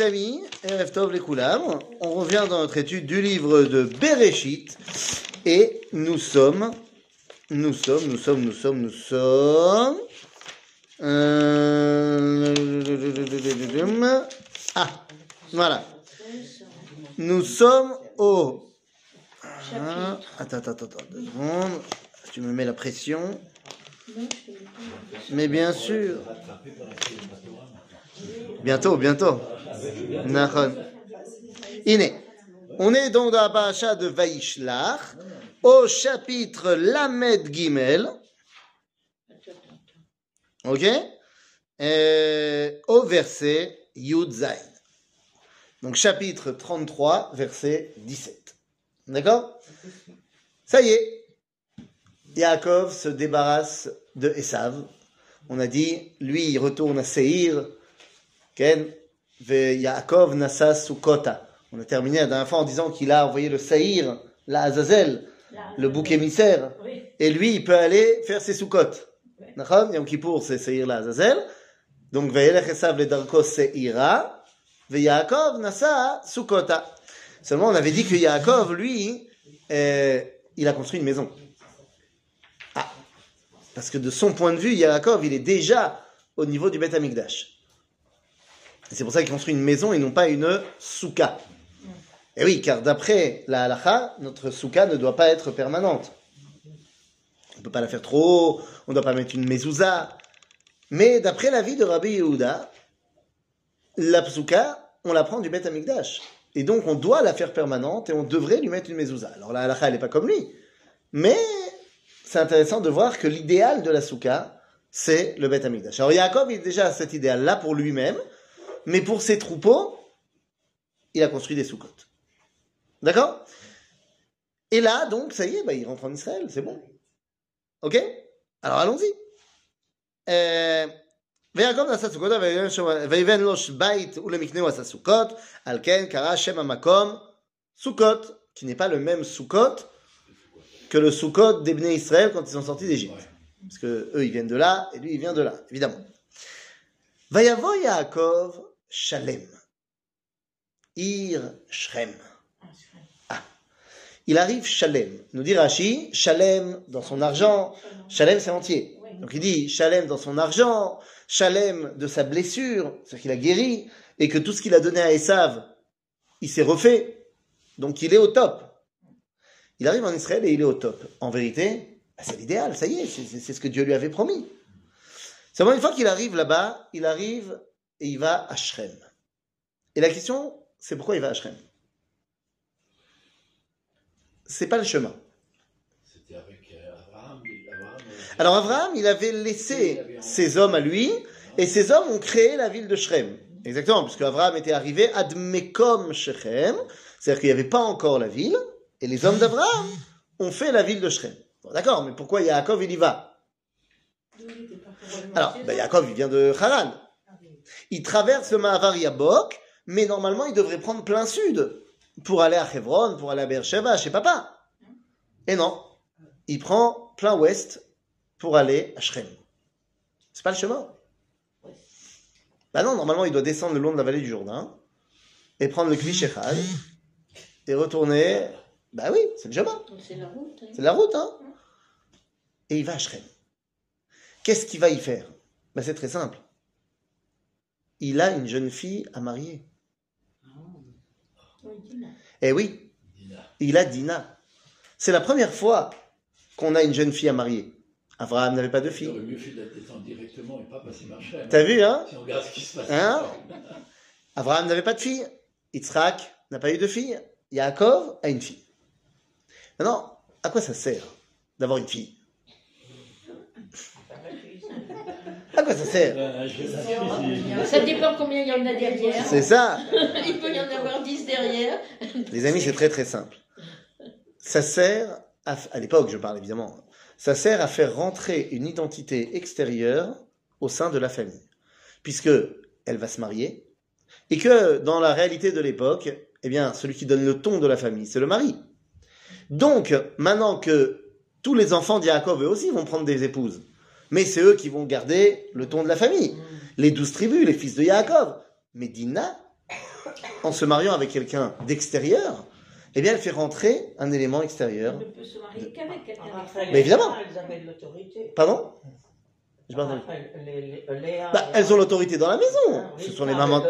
Amis, on revient dans notre étude du livre de Bereshit et nous sommes, nous sommes, nous sommes, nous sommes, nous sommes. euh, Ah, voilà. Nous sommes au. Ah, Attends, attends, attends, attends, deux secondes. Tu me mets la pression. Mais bien sûr. Bientôt, bientôt. Iné. On est donc dans la paracha de Vaishlach, au chapitre Lamed Gimel. Ok? Euh, Au verset Yud Zayn. Donc chapitre 33, verset 17. D'accord? Ça y est. Yaakov se débarrasse de Esav. On a dit, lui, il retourne à Seir. Ken, ve Yaakov nasa Sukota. On a terminé la dernière fois en disant qu'il a envoyé le Seir, la Azazel, le bouc émissaire. Oui. Et lui, il peut aller faire ses Sukot. D'accord? Yom Kippour, c'est Seir la Azazel. Donc, Ve'elech Esav le Darkos Seira. Ve Yaakov nasa Sukota. Seulement, on avait dit que Yaakov, lui, euh, il a construit une maison. Ah, parce que de son point de vue, Yaakov, il est déjà au niveau du Beth Amikdash. C'est pour ça qu'il construit une maison et non pas une souka. Et oui, car d'après la halacha, notre souka ne doit pas être permanente. On ne peut pas la faire trop haut, on ne doit pas mettre une mezouza. Mais d'après l'avis de Rabbi Yehuda, la souka, on la prend du Beth Amikdash. Et donc, on doit la faire permanente et on devrait lui mettre une mezouza. Alors la halacha, elle n'est pas comme lui. Mais c'est intéressant de voir que l'idéal de la souka, c'est le Beth Amikdash. Alors Yaakov, il est déjà à cet idéal-là pour lui-même, mais pour ses troupeaux, il a construit des soukot. D'accord Et là, donc, ça y est, bah, il rentre en Israël, c'est bon. Ok Alors allons-y. Euh, ויעקב נעשה סוכות, ויבן לו בית ולמקנהו עשה סוכות, על כן קרא שם המקום סוכות, qui n'est pas le même סוכות que le Sukkot des Bnei Israël quand ils sont sortis d'Égypte. Parce que eux, ils viennent de là, et lui, il vient de là, évidemment. Vayavo Yaakov Shalem. Ir Shrem. Ah. Il arrive Shalem. Nous dit Rashi, Shalem dans son argent. Shalem, c'est entier. Donc il dit Shalem dans son argent, Shalem de sa blessure, c'est-à-dire qu'il a guéri, et que tout ce qu'il a donné à Esav, il s'est refait. Donc il est au top. Il arrive en Israël et il est au top. En vérité, bah, c'est l'idéal, ça y est, c'est ce que Dieu lui avait promis. Seulement, une fois qu'il arrive là-bas, il arrive et il va à Shrem. Et la question, c'est pourquoi il va à Shrem? C'est pas le chemin. C'était avec euh, Abraham. euh, Alors Abraham, il avait laissé ses hommes à lui, et ces hommes ont créé la ville de Shrem. Exactement, puisque Abraham était arrivé ad Mekom Shechem, c'est-à-dire qu'il n'y avait pas encore la ville, et les hommes d'Abraham ont fait la ville de Shrem. Bon, D'accord, mais pourquoi Yaakov il y va? Alors, ben, Yaakov il vient de Haran. Il traverse le Mahavar Yabok, mais normalement il devrait prendre plein sud pour aller à Hebron, pour aller à Beersheba, chez papa. Et non, il prend plein ouest pour aller à Shrem. C'est pas le chemin. Bah non, normalement, il doit descendre le long de la vallée du Jourdain et prendre le Kvish Echad et retourner. Bah oui, c'est le chemin. C'est la route. hein. C'est la route, hein. Et il va à Shrem. Qu'est-ce qu'il va y faire? Bah, C'est très simple. Il a une jeune fille à marier. Eh oui, Dina. il a Dina. C'est la première fois qu'on a une jeune fille à marier. Abraham n'avait pas de Il fille. aurait mieux fait de descendre directement et pas passer par Shem. T'as vu, hein Si on regarde ce qui se passe. Hein Abraham n'avait pas de fille. Yitzhak n'a pas eu de fille. Yaakov a une fille. Maintenant, à quoi ça sert d'avoir une fille? À quoi ça sert Euh, Ça dépend combien il y en a derrière. C'est ça. Il peut y en avoir 10 derrière. Les amis, c'est très très simple. Ça sert, à, à l'époque je parle évidemment, ça sert à faire rentrer une identité extérieure au sein de la famille. Puisque elle va se marier, et que dans la réalité de l'époque, eh bien, celui qui donne le ton de la famille, c'est le mari. Donc, maintenant que tous les enfants d'Yaakov, eux aussi, vont prendre des épouses, mais c'est eux qui vont garder le ton de la famille. Les douze tribus, les fils de Yaakov. Mais Dina, en se mariant avec quelqu'un d'extérieur, eh bien, elle fait rentrer un élément extérieur. On ne peut se marier qu'avec quelqu'un Raphaël d'extérieur. Mais évidemment. Elles avaient l'autorité. Pardon? Les- les- Léa Bah, elles ont l'autorité dans la maison. Ah, Ce sont les mamans.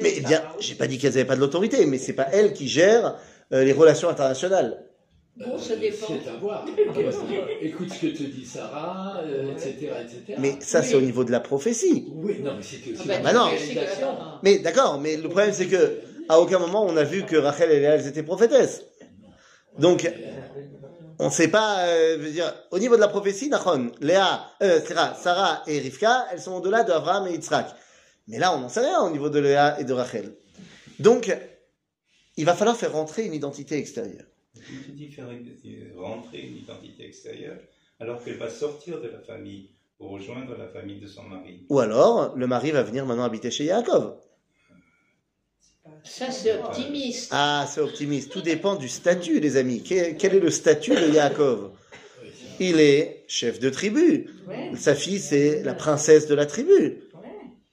Mais bien, Sarah aussi. j'ai pas dit qu'elles avaient pas de l'autorité, mais c'est pas elles qui gèrent euh, les relations internationales. Bon, ça dépend. C'est à voir. Écoute ce que te dit Sarah, euh, etc., etc. Mais ça, c'est Oui. au niveau de la prophétie. Oui, non, mais c'était aussi Ah bah, bah non. Mais d'accord, mais le problème c'est que à aucun moment on a vu que Rachel et Léa elles étaient prophétesses. Donc on ne sait pas, euh, dire, au niveau de la prophétie, Nachon, Léa, euh, Sarah, Sarah et Rivka, elles sont au-delà de Abraham et Yitzhak. Mais là, on n'en sait rien au niveau de Léa et de Rachel. Donc, il va falloir faire rentrer une identité extérieure. Il te dit faire rentrer une identité extérieure alors qu'elle va sortir de la famille pour rejoindre la famille de son mari. Ou alors, le mari va venir maintenant habiter chez Yaakov. Ça, c'est optimiste. Ah, c'est optimiste. Tout dépend du statut, les amis. Quel, est le statut de Yaakov? Il est chef de tribu. Sa fille, c'est la princesse de la tribu.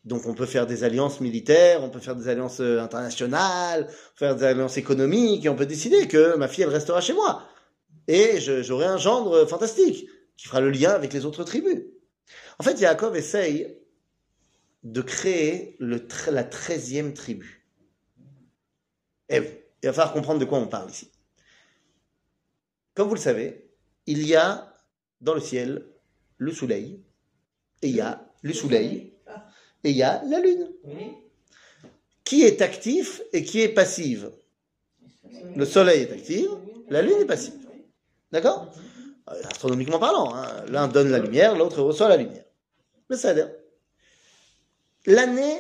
Donc on peut faire des alliances militaires, on peut faire des alliances euh, internationales, faire des alliances économiques, et on peut décider que ma fille, elle restera chez moi. Et j'aurai un gendre fantastique qui fera le lien avec les autres tribus. En fait, Yaakov essaye de créer le la treizième tribu. Et il va falloir comprendre de quoi on parle ici. Comme vous le savez, il y a dans le ciel le soleil, et il y a le soleil, et il y a la lune. Oui. Qui est actif et qui est passive Le soleil est actif, la lune est passive. D'accord? Astronomiquement parlant, hein, l'un donne la lumière, l'autre reçoit la lumière. Mais ça a l'air. L'année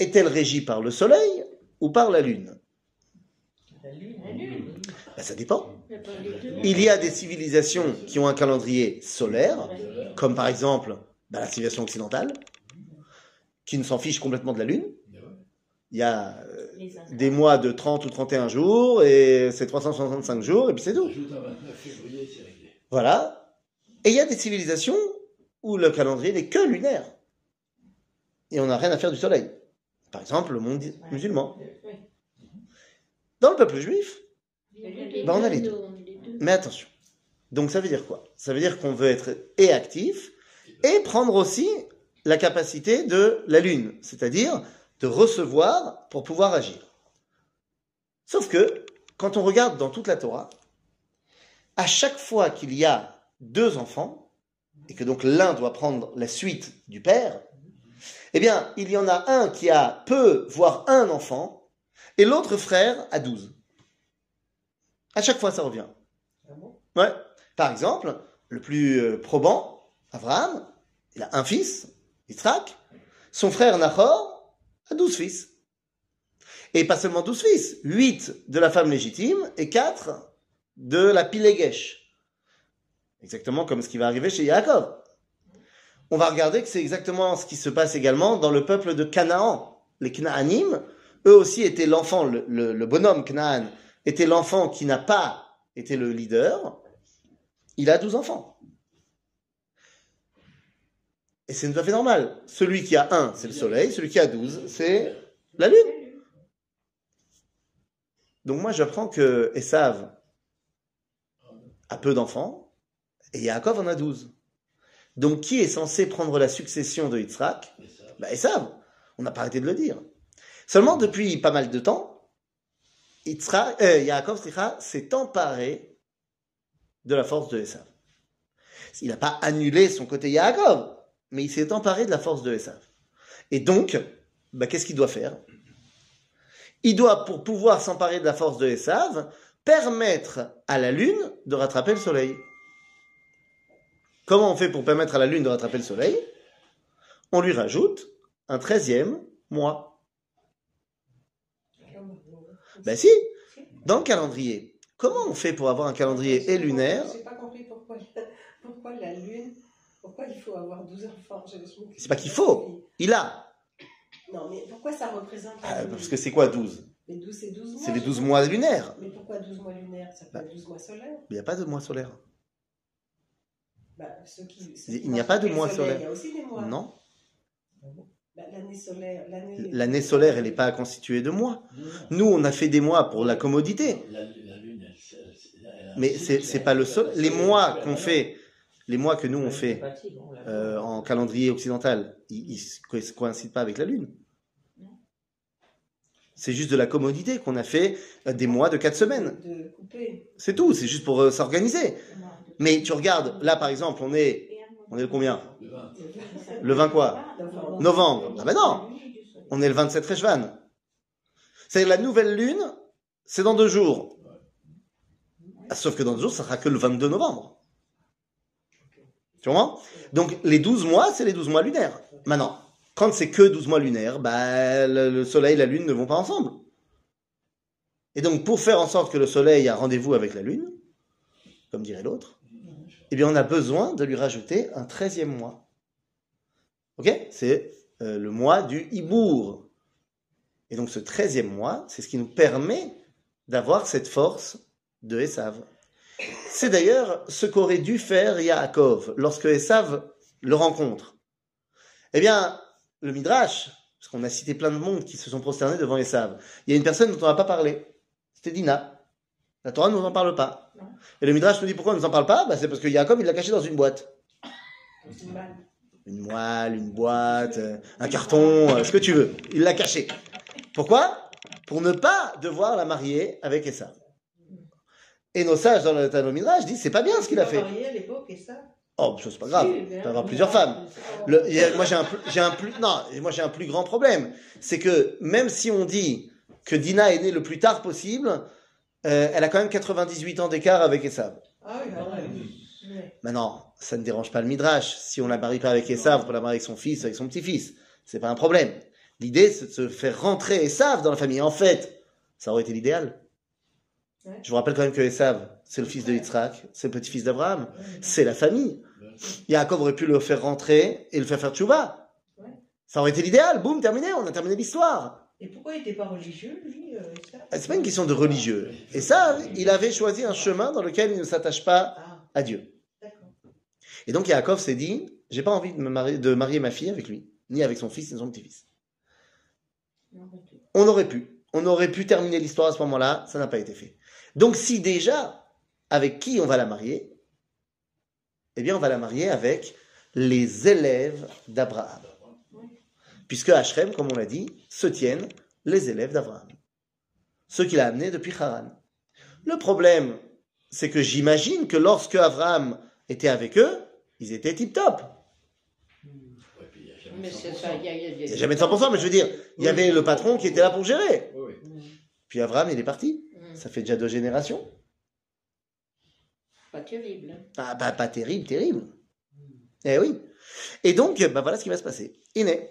est-elle régie par le soleil ou par la lune? La lune. La lune. Ben, Ça dépend. Il y a des civilisations qui ont un calendrier solaire, comme par exemple ben, la civilisation occidentale, qui ne s'en fiche complètement de la lune. Il y a euh, des mois de 30 ou 31 jours, et c'est 365 jours, et puis c'est tout. Ajoute un 29 février, c'est réglé. Voilà. Et il y a des civilisations où le calendrier n'est que lunaire. Et on n'a rien à faire du soleil. Par exemple, le monde musulman. Dans le peuple juif, Bah, on a les deux. mais attention. Donc ça veut dire quoi? Ça veut dire qu'on veut être et actif, et prendre aussi la capacité de la lune, c'est-à-dire de recevoir pour pouvoir agir. Sauf que, quand on regarde dans toute la Torah, à chaque fois qu'il y a deux enfants, et que donc l'un doit prendre la suite du père, eh bien, il y en a un qui a peu, voire un enfant, et l'autre frère a douze. À chaque fois, ça revient. Ah Ouais. Par exemple, le plus euh, probant, Abraham, il a un fils, Yitzhak. Son frère Nahor a douze fils. Et pas seulement douze fils, huit de la femme légitime et quatre de la Pilegesh. Exactement comme ce qui va arriver chez Yaakov. On va regarder que c'est exactement ce qui se passe également dans le peuple de Canaan. Les Canaanim, eux aussi étaient l'enfant, le, le- bonhomme Canaan, était l'enfant qui n'a pas été le leader. Il a 12 enfants. Et c'est tout à fait normal. Celui qui a un, c'est le soleil. Celui qui a 12, c'est la lune. Donc moi, j'apprends que Esav a peu d'enfants et Yaakov en a 12. Donc qui est censé prendre la succession de Yitzhak? Bah, Esav. On n'a pas arrêté de le dire. Seulement, depuis pas mal de temps, Yitzhak, euh, Yaakov s'est emparé de la force de Esav. Il n'a pas annulé son côté Yaakov, mais il s'est emparé de la force de Esav. Et donc, bah, qu'est-ce qu'il doit faire? Il doit, pour pouvoir s'emparer de la force de Esav, permettre à la lune de rattraper le soleil. Comment on fait pour permettre à la lune de rattraper le soleil? On lui rajoute un treizième mois. Ben si, dans le calendrier. Comment on fait pour avoir un calendrier et lunaire? J'ai pas compris pourquoi, pourquoi la lune, pourquoi il faut avoir 12 enfants. C'est pas qu'il faut. Il a. Non, mais pourquoi ça représente Ah, parce que c'est quoi 12 Mais 12, c'est 12 mois. C'est les 12 mois lunaires. Mais pourquoi 12 mois lunaires? Ça peut Bah. être 12 mois solaires. Mais il n'y a pas de mois solaire. Bah, ceux qui, ceux Il n'y a pas de mois soleil, solaire. Il y a aussi des mois. Non Bah, L'année solaire. L'année L'année solaire, elle n'est pas constituée de mois. Non. Nous, on a fait des mois pour la commodité. La, la lune, elle, elle- elle Mais c'est pas le sol. Les mois qu'on fait, les mois que nous on fait euh, en calendrier occidental, ils, se coïncident pas avec la lune. C'est juste de la commodité qu'on a fait euh, des mois de quatre semaines. C'est tout. C'est juste pour euh, s'organiser. Mais tu regardes, là par exemple, on est, on est le combien. Le 20 quoi Novembre. Ah ben non. On est le 27 Rejvan. C'est la nouvelle lune, c'est dans deux jours. Ah, Sauf que dans deux jours, ça sera que le 22 novembre. Tu Donc les 12 mois, c'est les 12 mois lunaires. Maintenant, quand c'est que 12 mois lunaires, bah, le, le soleil et la lune ne vont pas ensemble. Et donc pour faire en sorte que le soleil a rendez-vous avec la lune, comme dirait l'autre, eh bien on a besoin de lui rajouter un 13e mois. Ok? C'est euh, le mois du Hibour. Et donc ce 13e mois, c'est ce qui nous permet d'avoir cette force de Esav. C'est d'ailleurs ce qu'aurait dû faire Yaakov lorsque Esav le rencontre. Eh bien, le Midrash, parce qu'on a cité plein de monde qui se sont prosternés devant Esav, il y a une personne dont on n'a pas parlé. C'était Dina. La Torah ne nous en parle pas. Et le Midrash nous dit pourquoi on ne nous en parle pas? Bah, C'est parce que Yaakov, il l'a caché dans une boîte. Une moelle, une boîte, un carton, euh, ce que tu veux. Il l'a caché. Pourquoi? Pour ne pas devoir la marier avec Esav. Et nos sages dans le Talmud Midrash disent c'est pas bien ce qu'il a fait. à l'époque et ça? Oh, ça c'est pas grave. Tu peux avoir plusieurs femmes. Le- a- moi j'ai un, plus- j'ai un plus, non, moi j'ai un plus grand problème. C'est que même si on dit que Dina est née le plus tard possible, euh, elle a quand même 98 ans d'écart avec Esav. Ah oui, Ah bah oui. Maintenant, ça ne dérange pas le Midrash. Si on la marie pas avec Esav, on peut la marier avec son fils, avec son petit-fils. C'est pas un problème. L'idée, c'est de se faire rentrer Esav dans la famille. En fait, ça aurait été l'idéal. Ouais. Je vous rappelle quand même que Esav, c'est le fils de Yitzhak, c'est le petit-fils d'Abraham, c'est la famille. Yaakov aurait pu le faire rentrer et le faire faire tchouva. Ouais. Ça aurait été l'idéal. Boum, terminé, on a terminé l'histoire. Et pourquoi il n'était pas religieux, lui euh, Ah, C'est pas une question de religieux. Et ça, il avait choisi un chemin dans lequel il ne s'attache pas Ah, à Dieu. Et donc Yaakov s'est dit, j'ai pas envie de, me marier, de marier ma fille avec lui, ni avec son fils, ni son petit-fils. On aurait pu. On aurait pu terminer l'histoire à ce moment-là, ça n'a pas été fait. Donc si déjà, avec qui on va la marier Eh bien, on va la marier avec les élèves d'Abraham. Puisque à comme on l'a dit, se tiennent les élèves d'Abraham. Ceux qu'il a amenés depuis Haran. Le problème, c'est que j'imagine que lorsque Abraham était avec eux, ils étaient tip-top. Il y a jamais Mais 100%. c'est ça, il y a, il y a des- Il n'y a jamais de 100%, mais je veux dire, il y avait le patron qui était là pour gérer. Puis Abraham, il est parti. Mm. Ça fait déjà deux générations. Pas terrible. hein. Ah, bah, pas terrible, terrible. Eh oui. Et donc, bah, voilà ce qui va se passer. Iné.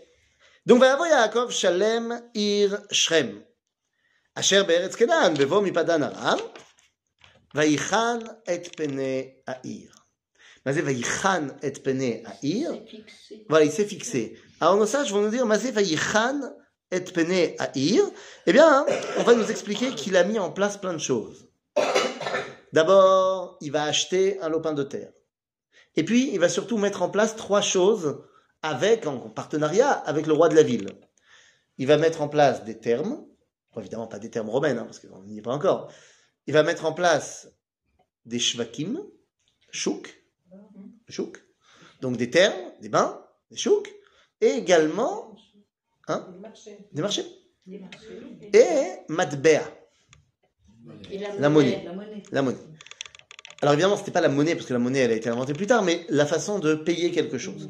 Donc, va avoir Yaakov Shalem Ir Shrem. Asher be'eretz Kenan, bevo mipadan aram. ויחן את פני העיר. מה זה ויחן את פני העיר? C'est fixé. Voilà, il s'est fixé. Alors nos sages vont nous dire, Mazé Vaïchan et Pene Aïr. Eh bien, on va nous expliquer qu'il a mis en place plein de choses. D'abord, il va acheter un lopin de terre. Et puis, il va surtout mettre en place trois choses avec, en partenariat avec le roi de la ville. Il va mettre en place des termes, évidemment pas des termes romaines, hein, parce qu'on n'y est pas encore. Il va mettre en place des shvakim, chouk, chouk, donc des termes, des bains, des chouk, et également Hein des marchés. Des marchés. Et matbea, La monnaie. La monnaie. la monnaie. Alors évidemment, c'était pas la monnaie, parce que la monnaie, elle a été inventée plus tard, mais la façon de payer quelque chose.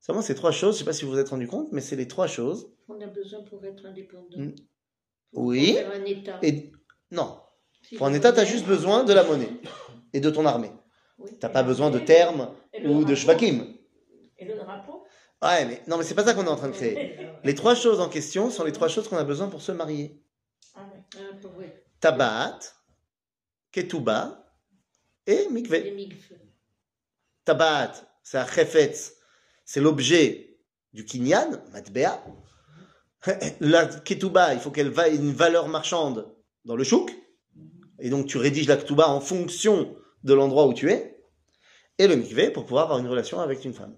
C'est vraiment ces trois choses, je sais pas si vous vous êtes rendu compte, mais c'est les trois choses. On a besoin pour être indépendant. Mm. Pour Oui. faire un État. Et non, Si pour un État, tu as juste besoin de la monnaie et de ton armée. Oui. T'as pas besoin de termes ou de shvakim. Ouais, mais non, mais c'est pas ça qu'on est en train de créer. Les trois choses en question sont les trois choses qu'on a besoin pour se marier. Ah. Tabat, Ketouba et Mikveh. Tabat, c'est un chefetz, c'est l'objet du kinyan, matbea. La ketouba, il faut qu'elle ait une valeur marchande dans le chouk. Et donc tu rédiges la ketouba en fonction de l'endroit où tu es. Et le mikveh pour pouvoir avoir une relation avec une femme.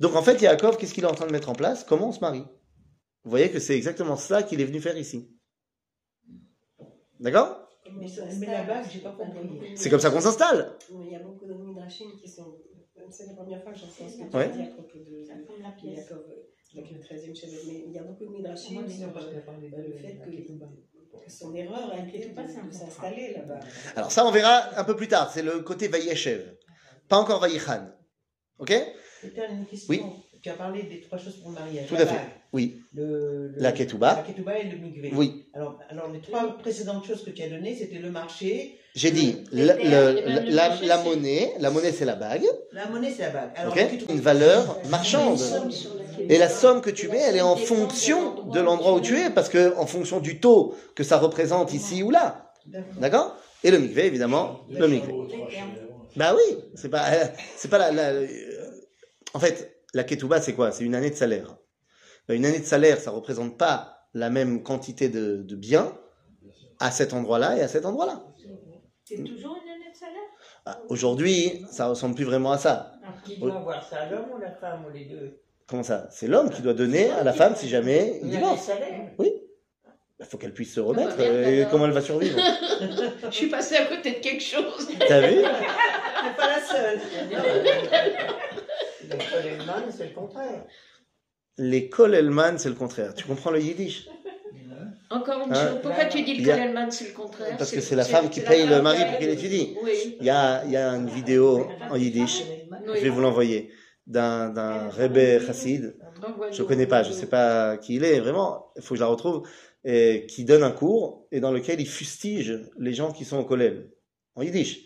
Donc en fait, Yaakov, qu'est-ce qu'il est en train de mettre en place? Comment on se marie? Vous voyez que c'est exactement ça qu'il est venu faire ici. D'accord? C'est comme ça qu'on s'installe. Il y a beaucoup de midrashim qui sont. C'est la première fois que j'entends ce que tu Ouais. dit à propos de. Yaakov avec le 13e chevet. Mais il y a beaucoup de midrashim parlait de le fait que, son erreur a été de, s'installer là-bas. Alors ça, on verra un peu plus tard. C'est le côté Vayeshev. Pas encore Vayichan. Ok? C'était une question. Oui. Tu as parlé des trois choses pour le mariage. Tout La à fait. Oui. Le, le- La ketouba. La ketouba et le migvé. Oui. Alors, alors, les trois précédentes choses que tu as données, c'était le marché. J'ai dit Les le- terres, le- le la, marché, la c'est- monnaie. La monnaie, c'est la bague. La monnaie, c'est la bague. Alors, Ok la ketouba- Une valeur marchande. Et la somme que tu mets, elle est en fonction de l'endroit où tu es, parce que en fonction du taux que ça représente ici ou là. D'accord. Et le mikvé, évidemment, le chevaux. Bah oui, c'est pas, euh, c'est pas la, la- euh, en fait, la ketouba, c'est quoi? C'est une année de salaire. Bah, une année de salaire, ça représente pas la même quantité de, de biens à cet endroit-là et à cet endroit-là. C'est toujours une année de salaire? Bah, Aujourd'hui, ça ressemble plus vraiment à ça. Qui doit avoir ça, l'homme ou la femme, ou les deux? Comment ça? C'est l'homme qui doit donner à la femme si jamais il divorce. salaires. Il faut qu'elle puisse se remettre. Ah bah merde, et comment elle va survivre Je suis passée à côté de quelque chose. T'as vu? C'est pas la seule. Les Coleman, c'est le contraire. Les Kolelman, c'est le contraire. Tu comprends le yiddish? Encore une Hein? chose. Pourquoi tu dis Il le y a- Coleman, c'est le contraire? Parce que c'est la femme qui paye le mari pour qu'il étudie. Oui. Il y a, il y a une vidéo en yiddish, Oui. je vais vous l'envoyer, d'un, d'un Rebbe Chassid. Je connais pas, je sais pas qui il est, vraiment, il faut que je la retrouve, et qui donne un cours et dans lequel il fustige les gens qui sont au collège, en yiddish.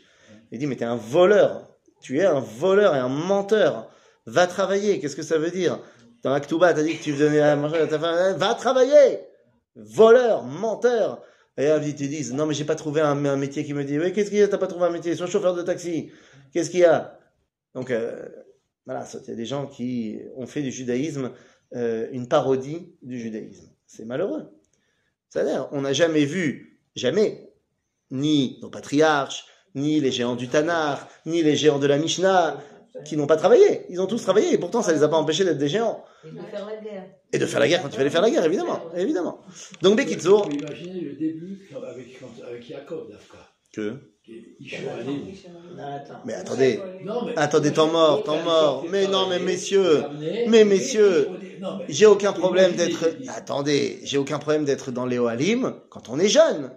Il dit, mais t'es un voleur, tu es un voleur et un menteur, va travailler, qu'est-ce que ça veut dire? Dans Aktuba, t'as dit que tu donnais à manger à ta femme, va travailler. Voleur, menteur. Et là, ils te disent, non mais j'ai pas trouvé un, un métier qui me dit, oui, qu'est-ce qu'il y a, t'as pas trouvé un métier, sois chauffeur de taxi, qu'est-ce qu'il y a? Donc, euh, voilà, il y a des gens qui ont fait du judaïsme euh, une parodie du judaïsme. C'est malheureux. C'est-à-dire, on n'a jamais vu, jamais, ni nos patriarches, ni les géants du Tanar, ni les géants de la Mishnah, qui n'ont pas travaillé. Ils ont tous travaillé, et pourtant ça les a pas empêchés d'être des géants. Et de faire la guerre. Et de faire la guerre quand il fallait faire la guerre, évidemment. évidemment. Donc, Bekitzour, Vous imaginez le début quand- avec, avec Jacob, Dafka. que... Attends. Mais attendez, Non, mais. attendez, temps mort, temps mort. Mais non, mais messieurs, mais messieurs, j'ai aucun problème d'être... Attendez, j'ai aucun problème d'être dans les Ohalim quand on est jeune.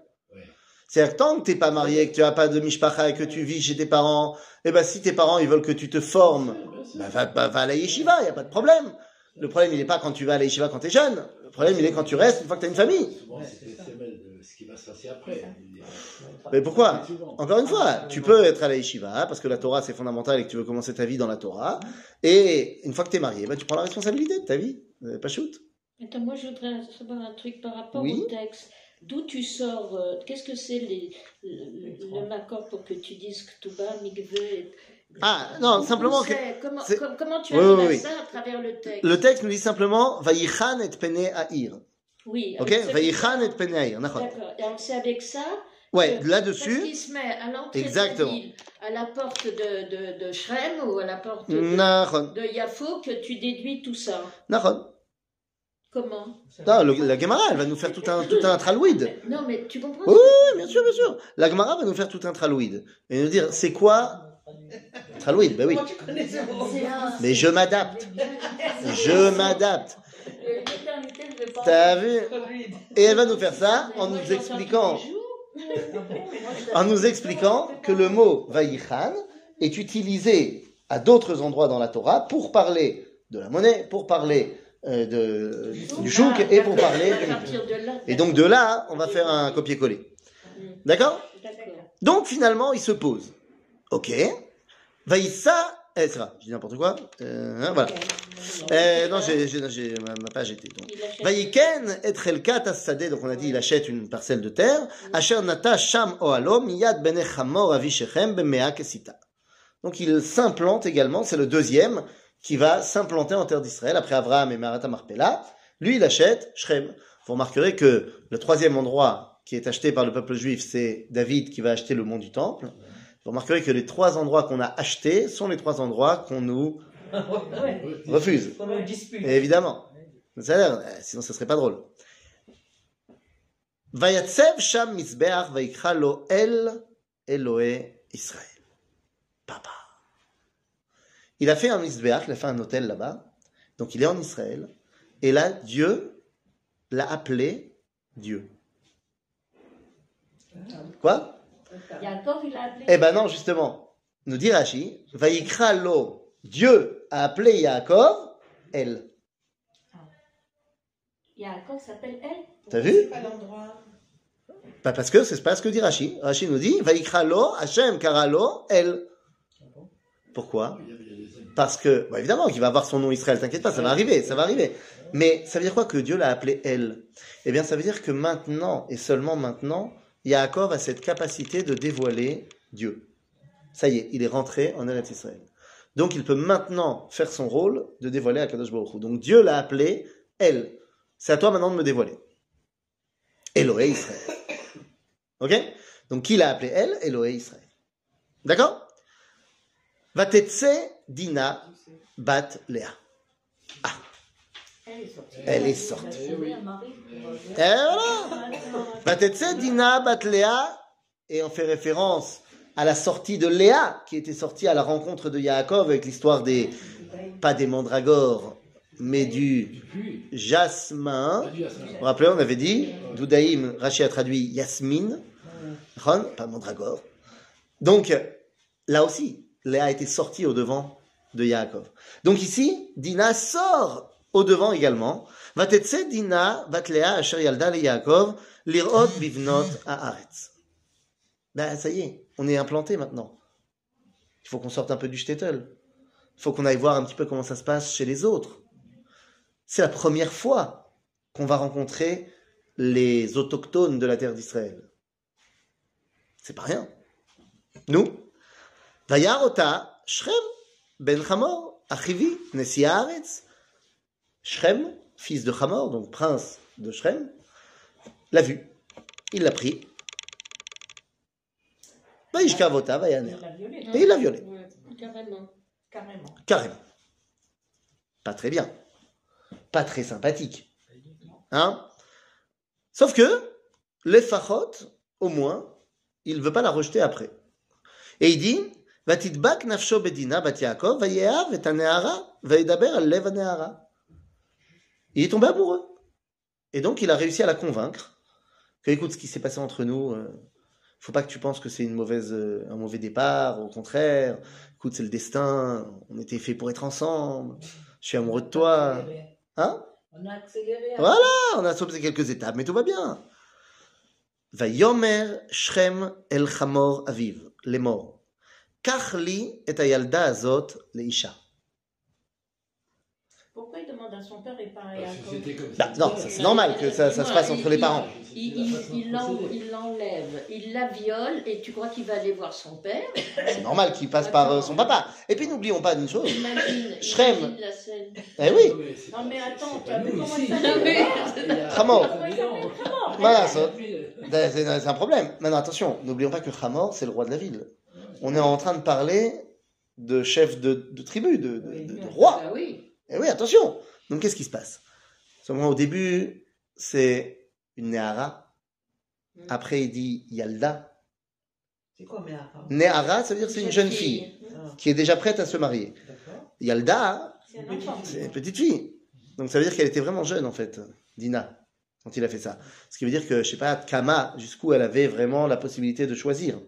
C'est-à-dire, tant que t'es pas marié, que tu as pas de mishpacha et que tu vis chez tes parents, eh ben, si tes parents, ils veulent que tu te formes, bah, va, va, va à la yeshiva, y a pas de problème. Le problème, il est pas quand tu vas à la yeshiva quand t'es jeune. Le problème, il est quand tu restes une fois que t'as une famille. Souvent, c'est des semelles de ce qui va se passer après. Mais pourquoi. Encore une fois, tu peux être à la yeshiva, parce que la Torah, c'est fondamental et que tu veux commencer ta vie dans la Torah. Et une fois que t'es marié, bah, tu prends la responsabilité de ta vie. Euh, Pas shoot. Attends, moi je voudrais savoir un truc par rapport Oui. au texte. D'où tu sors euh, Qu'est-ce que c'est les, le, le macor pour que tu dises que tout bas, migvé Ah, non, simplement que, Comment, com- comment tu Oui, arrives oui, à oui. ça à travers le texte le texte nous dit simplement, Vayichan et pene Aïr. Oui. Ok? Vayichan et pene Aïr. D'accord. Et alors c'est avec ça Ouais, là-dessus, qu'il se met à l'entrée de à la porte de, de, de Shrem ou à la porte de, Nachon. de Yafo que tu déduis tout ça. Nachon. Comment Non, le- la Gemara, elle va nous faire tout un, tout un tralouide. Non, mais tu comprends Oui, oui, bien sûr, bien sûr. La Gemara va nous faire tout un tralouide. Et nous dire, c'est quoi Tralouide, ben oui. Comment tu connais ce mot? Mais je m'adapte. Je m'adapte. T'as vu? Et elle va nous faire ça en nous expliquant, en nous expliquant que le mot Vaïchan est utilisé à d'autres endroits dans la Torah pour parler de la monnaie, pour parler euh, de, du chouk et pour parler du là. Et donc de là, on va faire un copier-coller. D'accord. Donc finalement, il se pose. Ok. Vaïssa, eh, c'est vrai, je dis n'importe quoi. Euh, hein, voilà. Euh, non, j'ai, ma, page était. Donc. Vaïken et Trelkat Assadeh, donc on a dit il achète une parcelle de terre. Asher nata sham oalo miyad bene chamor avishechem bemea kesita. Donc il s'implante également, c'est le deuxième qui va s'implanter en terre d'Israël après Abraham et Marata Marpella. Lui, il achète Shrem. Vous remarquerez que le troisième endroit qui est acheté par le peuple juif, c'est David qui va acheter le mont du Temple. Vous remarquerez que les trois endroits qu'on a achetés sont les trois endroits qu'on nous refuse. Évidemment. Euh, sinon ça serait pas drôle. Vayatsev sham mizbeach vaikra lo el Eloé Israël. Papa. Il a fait un mizbeach, il a fait un hôtel là-bas. Donc il est en Israël. Et là, Dieu l'a appelé Dieu. Quoi? Yaakov, il a appelé. Eh ben non, justement. Nous dit Rashi, Vaikra lo, Dieu a appelé Yaakov, elle. Yaakov s'appelle elle. T'as vu? C'est pas l'endroit. Bah parce que c'est pas ce que dit Rashi. Rashi nous dit, Vaikra lo, Hachem karalo, elle. Pourquoi? Parce que, bah évidemment qu'il va avoir son nom Israël, t'inquiète pas, ça va arriver, ça va arriver. Mais ça veut dire quoi que Dieu l'a appelé elle? Eh bien, ça veut dire que maintenant, et seulement maintenant, Yaakov a cette capacité de dévoiler Dieu. Ça y est, il est rentré en Eretz Israël. Donc, il peut maintenant faire son rôle de dévoiler Akadosh Baruch Hu. Donc, Dieu l'a appelé elle. C'est à toi maintenant de me dévoiler. Elohé Israël. Ok? Donc, qui l'a appelé elle? Elohé Israël. D'accord? Vatetse Dina Bat Léa. Elle est sortie. Elle est sortie. Euh, Et voilà Vatetse Dina Bat Léa, et on fait référence à la sortie de Léa, qui était sortie à la rencontre de Yaakov avec l'histoire des, pas des mandragores, mais du jasmin. Vous vous rappelez, on avait dit, Doudaïm, Rachi a traduit Yasmine, Ron, pas mandragore. Donc, là aussi, Léa été sortie au devant de Yaakov. Donc ici, Dina sort au devant également. Vatetse Dina, Vatléa, Asher Yalda le Yaakov, Lirot Bivnot Haaretz. Ben, ça y est, on est implanté maintenant. Il faut qu'on sorte un peu du shtetl. Il faut qu'on aille voir un petit peu comment ça se passe chez les autres. C'est la première fois qu'on va rencontrer les autochtones de la terre d'Israël. C'est pas rien. Nous, Vayarota, Shrem, Ben Hamor, Achivi, Nessi Haaretz, Shrem, fils de Hamor, donc prince de Shrem, l'a vu. Il l'a pris. Vaishkavota, Vayaner. Il l'a violé. Et il l'a violé. Carrément. Carrément. Carrément. Pas très bien. Pas très sympathique. Hein? Sauf que, les fachot, au moins, il veut pas la rejeter après. Et il dit, Vatidbak nafsho bedina bat Yaakov, vayehav et aneara, vayedaber al lev aneara. Il est tombé amoureux. Et donc, il a réussi à la convaincre que, écoute, ce qui s'est passé entre nous, euh, faut pas que tu penses que c'est une mauvaise, euh, un mauvais départ, au contraire. Écoute, c'est le destin, on était fait pour être ensemble, je suis amoureux de toi. Hein On a accéléré. Voilà, on a sauté quelques étapes, mais tout va bien. ויאמר שכם אל חמור אביו, לאמור, Et ayalda azot leisha. Pourquoi il demande à son père et pas à Jacob? Bah, non, c'est normal que ça, se passe entre les parents. Il, l'enlève, il la viole, et tu crois qu'il va aller voir son père? C'est normal qu'il passe par euh, son papa. Et puis n'oublions pas une chose. Shrem. imagine. Eh oui. Non mais attends, tu as vu comment il s'est c'est un problème. Maintenant attention, n'oublions pas que Hamor, c'est le roi de la ville. On est en train de parler de chef de, de tribu, de, de, de- de roi. Bah oui. Eh oui, attention. Donc, qu'est-ce qui se passe? Seulement, au début, c'est une Nehara. Après, il dit Yalda. C'est quoi, attends. Nehara, ça veut dire que c'est une jeune fille Ah, qui est déjà prête à se marier. Yalda, c'est une petite fille. Donc, ça veut dire qu'elle était vraiment jeune, en fait, Dina, quand il a fait ça. Ce qui veut dire que, je sais pas, Kama, jusqu'où elle avait vraiment la possibilité de choisir.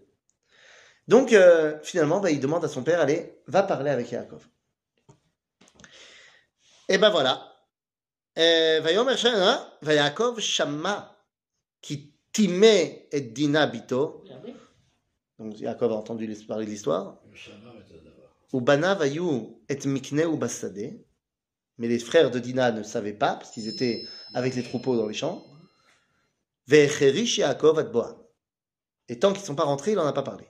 Donc euh, finalement, bah, il demande à son père, allez, va parler avec Yaakov. Et ben voilà. Vayomer Shana, Vayakov Shamma, qui timait et bito. Donc Yaakov a entendu parler de l'histoire. Ou bana vayu et mikne ou basade. Mais les frères de Dina ne savaient pas, parce qu'ils étaient avec les troupeaux dans les champs. Yaakov. Et tant qu'ils ne sont pas rentrés, il n'en a pas parlé.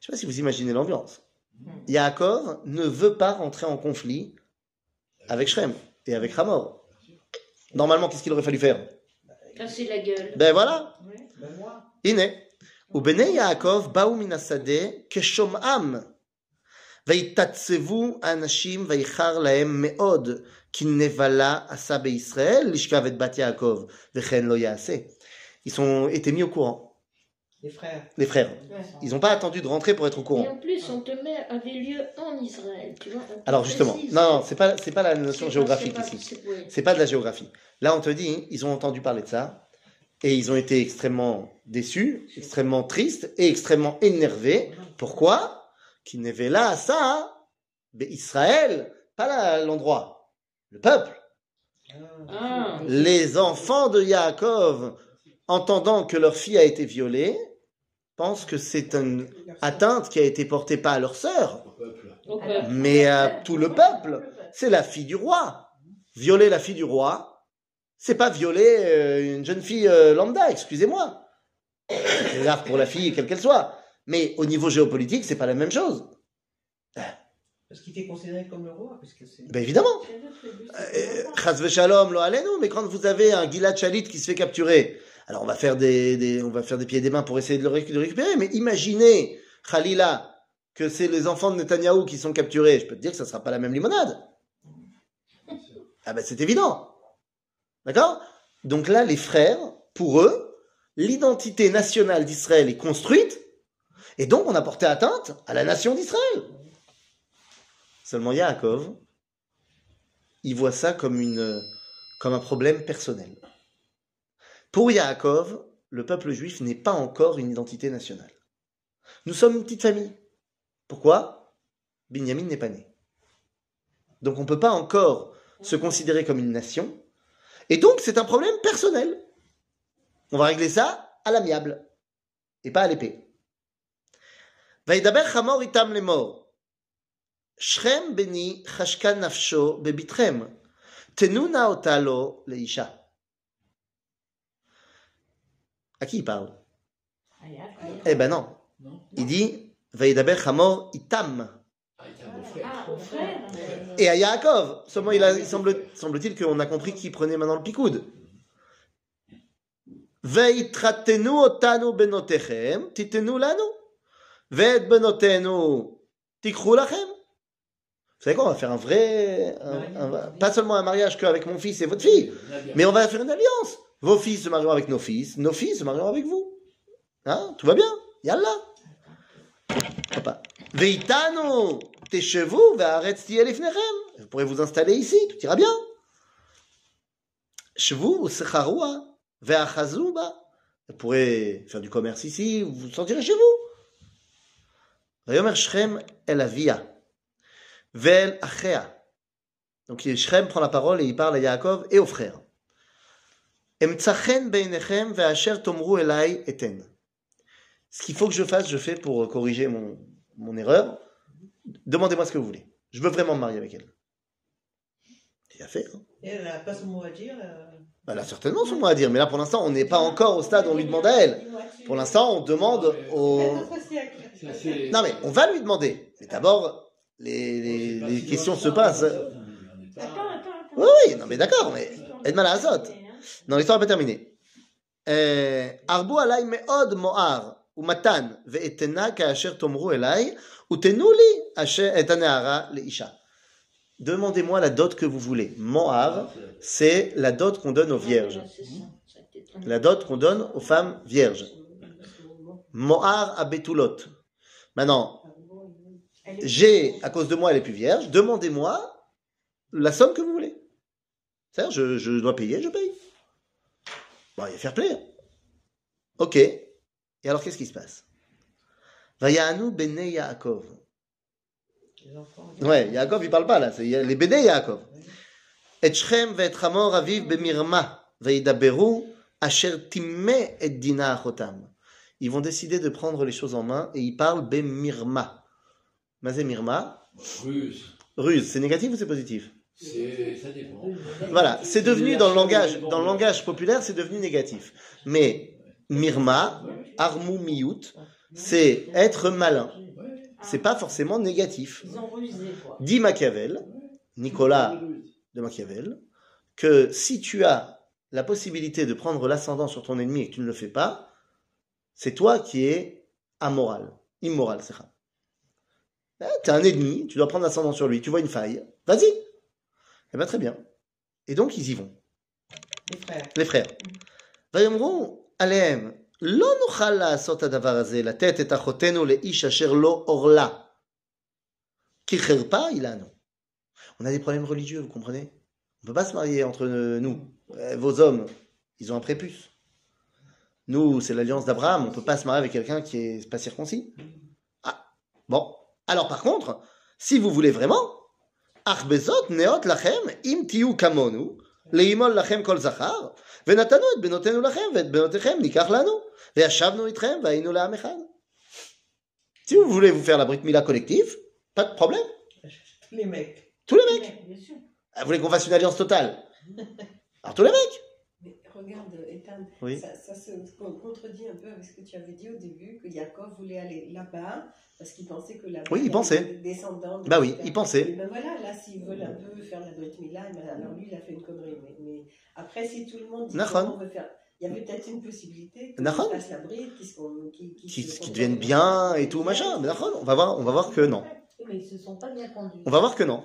Je ne sais pas si vous imaginez l'ambiance. Yaakov ne veut pas rentrer en conflit avec Shrem et avec Hamor. Normalement, qu'est-ce qu'il aurait fallu faire Casser la gueule. Ben voilà, Ben moi. הנה. ובני יעקב באו מן השדה כשומעם, ויתעצבו האנשים ויחר להם מאוד, כי נבלה עשה בישראל לשכב את בת יעקב, וכן לא יעשה. Ils ont été mis au courant, Les frères. les frères. Ils n'ont pas attendu de rentrer pour être au Et courant. en plus, on te met avait lieu en Israël, tu vois. Alors justement, précise. non, non, c'est pas, c'est pas la notion géographique pas- ici. c'est- pas de la géographie. Là, on te dit, ils ont entendu parler de ça, et ils ont été extrêmement déçus, extrêmement tristes et extrêmement énervés. Pourquoi? Qui n'avait là ça, mais Israël, pas l'endroit, le peuple. Ah, Les enfants de Yaakov, entendant que leur fille a été violée, pensent que c'est une atteinte qui a été portée pas à leur sœur, mais à tout le peuple. C'est la fille du roi. Violer la fille du roi, c'est pas violer euh, une jeune fille euh, lambda, excusez-moi. C'est grave pour la fille, quelle qu'elle soit. Mais au niveau géopolitique, c'est pas la même chose. Parce qu'il était considéré comme le roi. Parce que c'est... Ben évidemment. Euh, Chas v'shalom, lo alenu, mais quand vous avez un Gilad Shalit qui se fait capturer, alors on va faire des, des- on va faire des pieds et des mains pour essayer de le, réc- de le récupérer, mais imaginez, Khalila, que c'est les enfants de Netanyahou qui sont capturés, je peux te dire que ça sera pas la même limonade. Ah ben c'est évident. D'accord? Donc là, les frères, pour eux, l'identité nationale d'Israël est construite, et donc on a porté atteinte à la nation d'Israël. Seulement Yaakov, il voit ça comme, un problème personnel. Pour Yaakov, le peuple juif n'est pas encore une identité nationale. Nous sommes une petite famille. Pourquoi? Binyamin n'est pas né. Donc on ne peut pas encore se considérer comme une nation. Et donc c'est un problème personnel. On va régler ça à l'amiable et pas à l'épée. Vaidaber Hamor itam. Shrem beni chashkan nafsho bebitrem. Tenuna otalo leisha. À qui il parle? Eh ben non. Il dit Veidaber Hamor itam. Ah, Et à Yaakov. Seulement, il, a, il semble, semble-t-il qu'on a compris qu'il prenait maintenant le picoud. Veitratenu otanu benotechem, titenu lanu. Veet benotenu tikrulachem. Vous savez quoi, on va faire un vrai, un- un- pas seulement un mariage qu'avec mon fils et votre fille, mais on va faire une alliance. Vos fils se marieront avec nos fils, nos fils se marieront avec vous. Hein Tout va bien Yallah Papa. Veitanu teshevu ve'aretz tiye lifnechem. Vous pourrez vous installer ici, tout ira bien. Ve'achazu ba. Vous pourrez faire du commerce ici, vous vous sentirez chez vous. Vayomer Shrem el avia achea. Donc Shrem prend la parole et il parle à Yaakov et aux frères. Emtzachen beinechem ve'asher tomru elai eten. Ce qu'il faut que je fasse, je fais pour corriger mon, mon erreur. Demandez-moi ce que vous voulez. Je veux vraiment me marier avec elle. Il a fait. Hein. Et elle n'a pas son mot à dire. euh, Elle a certainement son mot à dire, mais là pour l'instant, on n'est pas encore au stade où on lui demande à elle. Pour l'instant, on demande au. Non mais on va lui demander. Mais d'abord, les, les, les questions se passent. Hein. Attends, attends, attends. Oui, oui, non, mais d'accord, mais Edma la Non, l'histoire n'est pas terminée. Euh, Arbu alay meod mo'ar umatan ve'etena ka'asher tomru elay utenu li asher etanehara le'isha. Demandez-moi la dot que vous voulez. Mo'ar, c'est la dot qu'on donne aux vierges. La dot qu'on donne aux femmes vierges. Mo'ar à Betulot. Maintenant, j'ai, à cause de moi, elle est plus vierge, demandez-moi la somme que vous voulez. C'est-à-dire, je, dois payer, je paye. Bon, il y a fair play. Hein. Ok. Et alors, qu'est-ce qui se passe? Vayanu bene Yaakov. Ouais, Yaakov, il parle pas là, c'est les bene Yaakov. Etchem ve'etchamor aviv bemirma ve'idaberu asher timme et dina achotam. Ils vont décider de prendre les choses en main et ils parlent bemirma. Mazé mirma, Ruse. ruse, c'est négatif ou c'est positif C'est, ça dépend. Voilà, c'est devenu dans le langage, dans le langage populaire, c'est devenu négatif. Mais mirma, armu miyut, c'est être malin. C'est pas forcément négatif. Ils ont rusé, quoi. Dit Machiavel, Nicolas de Machiavel, que si tu as la possibilité de prendre l'ascendant sur ton ennemi et que tu ne le fais pas, c'est toi qui es amoral, immoral, c'est ça. Eh, t'es un ennemi, tu dois prendre l'ascendant sur lui, tu vois une faille, vas-y. Eh bien, très bien. Et donc, ils y vont. Les frères. Les frères. Alem, la tête est orla. pas, il a On a des problèmes religieux, vous comprenez? On ne peut pas se marier entre nous. Eh, vos hommes, ils ont un prépuce. Nous, c'est l'alliance d'Abraham, on ne peut pas se marier avec quelqu'un qui est pas circoncis. Ah, bon, alors par contre, si vous voulez vraiment, Achbezot neot lachem im tiu kamonu, leimol lachem kol zachar, venatanu et benotenu lachem, et benotechem nikach lanu, veachavnu itrem, vainu laam echad. Si vous voulez vous faire la Brit Mila collective, pas de problème. Tous Les mecs. Tous les mecs. Bien sûr. Ah, vous voulez qu'on fasse une alliance totale? Alors tous les mecs. Regarde, Ethan, Oui. ça, ça se contredit un peu avec ce que tu avais dit au début, que Jacob voulait aller là-bas parce qu'il pensait que là-bas, Oui, il pensait. des descendants. de Bah oui, il pensait. Et ben voilà, là, s'ils veulent un peu faire la Brit Mila, ben alors lui, il a fait une connerie. Mais, mais après, si tout le monde dit qu'on veut faire. Il y avait peut-être une possibilité qu'ils fassent la Brit, qu'ils deviennent bien et tout machin. Mais on va voir, on va voir que non. Mais ils se sont pas bien conduits. On va voir que non.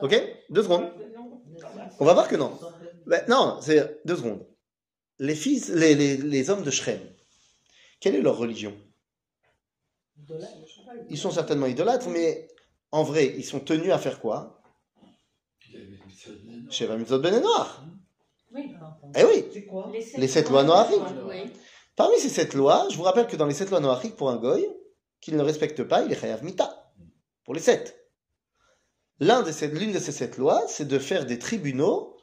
Ok? Deux secondes. On va voir que non. Ben, non, c'est deux secondes. Les fils, les, les, les hommes de Shrem, quelle est leur religion? Ils sont certainement idolâtres, mais en vrai, ils sont tenus à faire quoi? Mitzvot Ben Noir. Oui, Eh oui C'est quoi? Les sept lois noachiques. Oui. Parmi ces sept lois, je vous rappelle que dans les sept lois noachiques, pour un goy, qu'il ne respecte pas, il est chayav mita. Pour les sept. L'un de L'une de ces sept lois, c'est de faire des tribunaux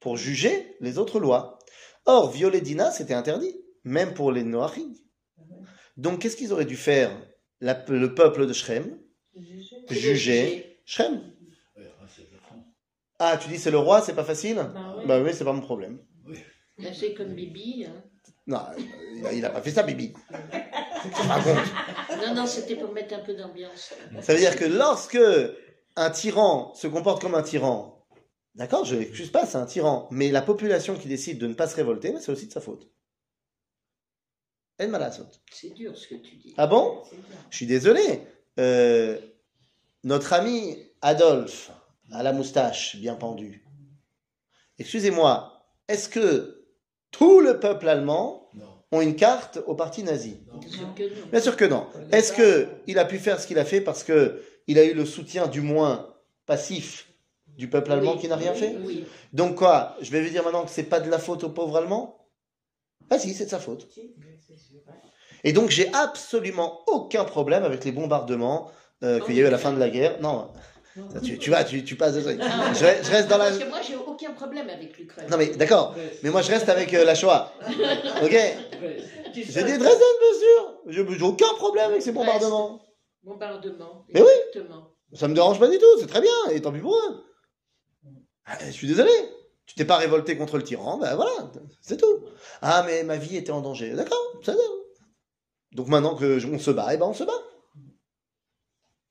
pour juger les autres lois. Or, violer Dina, c'était interdit, même pour les noachiques. Donc, qu'est-ce qu'ils auraient dû faire, la- le peuple de Shrem? Juger Shrem. Ah, tu dis c'est le roi, c'est pas facile? Bah. Bah oui, c'est pas mon problème. Là, c'est comme Bibi. hein. Non, il a, il a pas fait ça, Bibi. Non, non, c'était pour mettre un peu d'ambiance. Ça veut dire que lorsque un tyran se comporte comme un tyran, d'accord, je n'excuse pas, c'est un tyran, mais la population qui décide de ne pas se révolter, c'est aussi de sa faute. El malasot. C'est dur ce que tu dis. Ah bon? Je suis désolé. Euh, notre ami Adolphe, à la moustache bien pendue, excusez-moi, est-ce que tout le peuple allemand Non. ont une carte au parti nazi? Non. Bien sûr que non. Bien sûr que non. Est-ce que il a pu faire ce qu'il a fait parce que il a eu le soutien du moins passif du peuple allemand Oui, qui n'a rien oui, fait Oui. Donc quoi Je vais vous dire maintenant que c'est pas de la faute aux pauvres Allemands Ah si, c'est de sa faute. Et donc j'ai absolument aucun problème avec les bombardements euh, qu'il y a eu à la fin de la guerre. Non, tu, tu vois, tu, tu passes de. Ah. Je, re- je reste dans la. Parce que moi, j'ai aucun problème avec l'Ukraine. Non mais d'accord. Mais moi je reste avec euh, la Shoah. Ok J'ai dit Dresden, bien sûr. J'ai aucun problème avec ces bombardements. Bombardement. Mais oui. Ça me dérange pas du tout, c'est très bien, et tant pis pour eux. Ah, Je suis désolé. Tu t'es pas révolté contre le tyran, ben voilà, c'est tout. Ah, mais ma vie était en danger. D'accord, bien. Donc maintenant que on se bat, eh ben on se bat.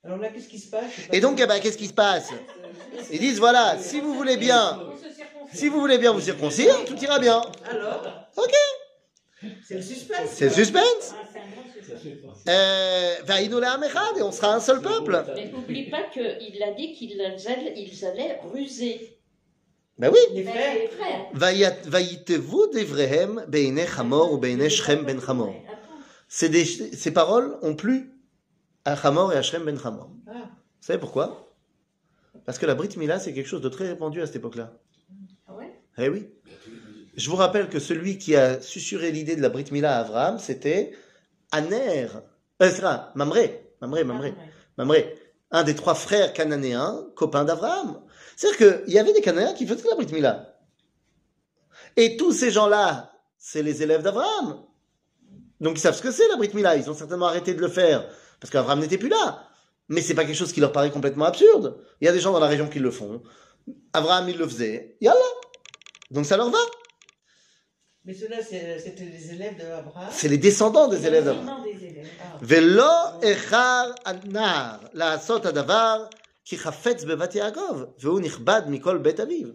Alors là, qu'est-ce qui se passe? Et donc, eh ben, qu'est-ce qui se passe? Ils disent voilà, si vous voulez bien, si vous voulez bien vous circoncire, tout ira bien. Alors? Ok. C'est le suspense. C'est le suspense. Ah. Ça penser. Euh, et on sera un seul peuple. Mais n'oublie pas qu'il a dit qu'ils allaient, ils allaient ruser. Ben oui. Devrehem beine chamor ou beine Shrem ben ces paroles ont plu à Hamor et à Shrem ben Hamor. Ah. Vous savez pourquoi? Parce que la Brit Mila, c'est quelque chose de très répandu à cette époque-là. Ah ouais? Eh oui. Je vous rappelle que celui qui a susurré l'idée de la Brit Mila à Abraham, c'était Aner. Euh, Mamré. Mamré, Mamré. Mamré. Un des trois frères cananéens, copains d'Abraham. C'est-à-dire qu'il y avait des Cananéens qui faisaient la Brit Mila. Et tous ces gens-là, c'est les élèves d'Abraham. Donc ils savent ce que c'est la Brit Mila. Ils ont certainement arrêté de le faire parce qu'Abraham n'était plus là. Mais c'est pas quelque chose qui leur paraît complètement absurde. Il y a des gens dans la région qui le font. Abraham, il le faisait. Yallah. Donc ça leur va. Mais ceux-là, c'était les élèves d'Abraham. C'est les descendants des élèves d'Abraham. Velo echar anar la sot adavar הנער לעשות הדבר כי חפץ בבת יעקב, והוא נכבד מכל בית אביו.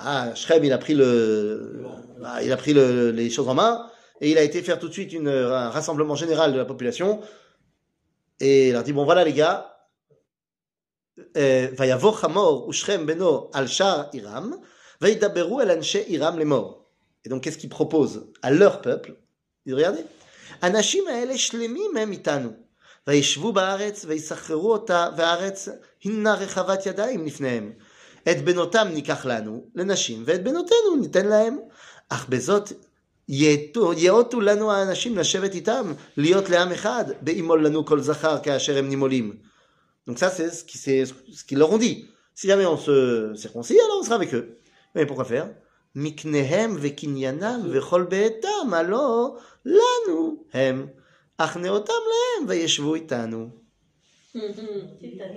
Ah, Shrem, il a pris le, ah, il a pris le- les choses en main et il a été faire tout de suite une, un rassemblement général de la population et il leur dit bon voilà les gars, euh, ויבוא חמור ושכם בנו על שער עירם, וידברו אל אנשי עירם לאמור. Et donc, qu'est-ce qu'ils proposent à leur peuple Ils disent, regardez, האנשים האלה שלמים הם איתנו. וישבו בארץ ויסחררו אותה, והארץ הינה רחבת ידיים לפניהם. את בנותם ניקח לנו, לנשים, ואת בנותינו ניתן להם. אך בזאת יאותו יאותו לנו האנשים לשבת איתם, להיות לעם אחד, באימול לנו כל זכר כאשר הם נימולים. Donc ça, c'est ce qui- c'est ce qu'ils leur ont dit. Si jamais on se circoncis, alors on sera avec eux. Mais pourquoi faire מקניהם וקניינם וכל ביתם, הלא לנו הם.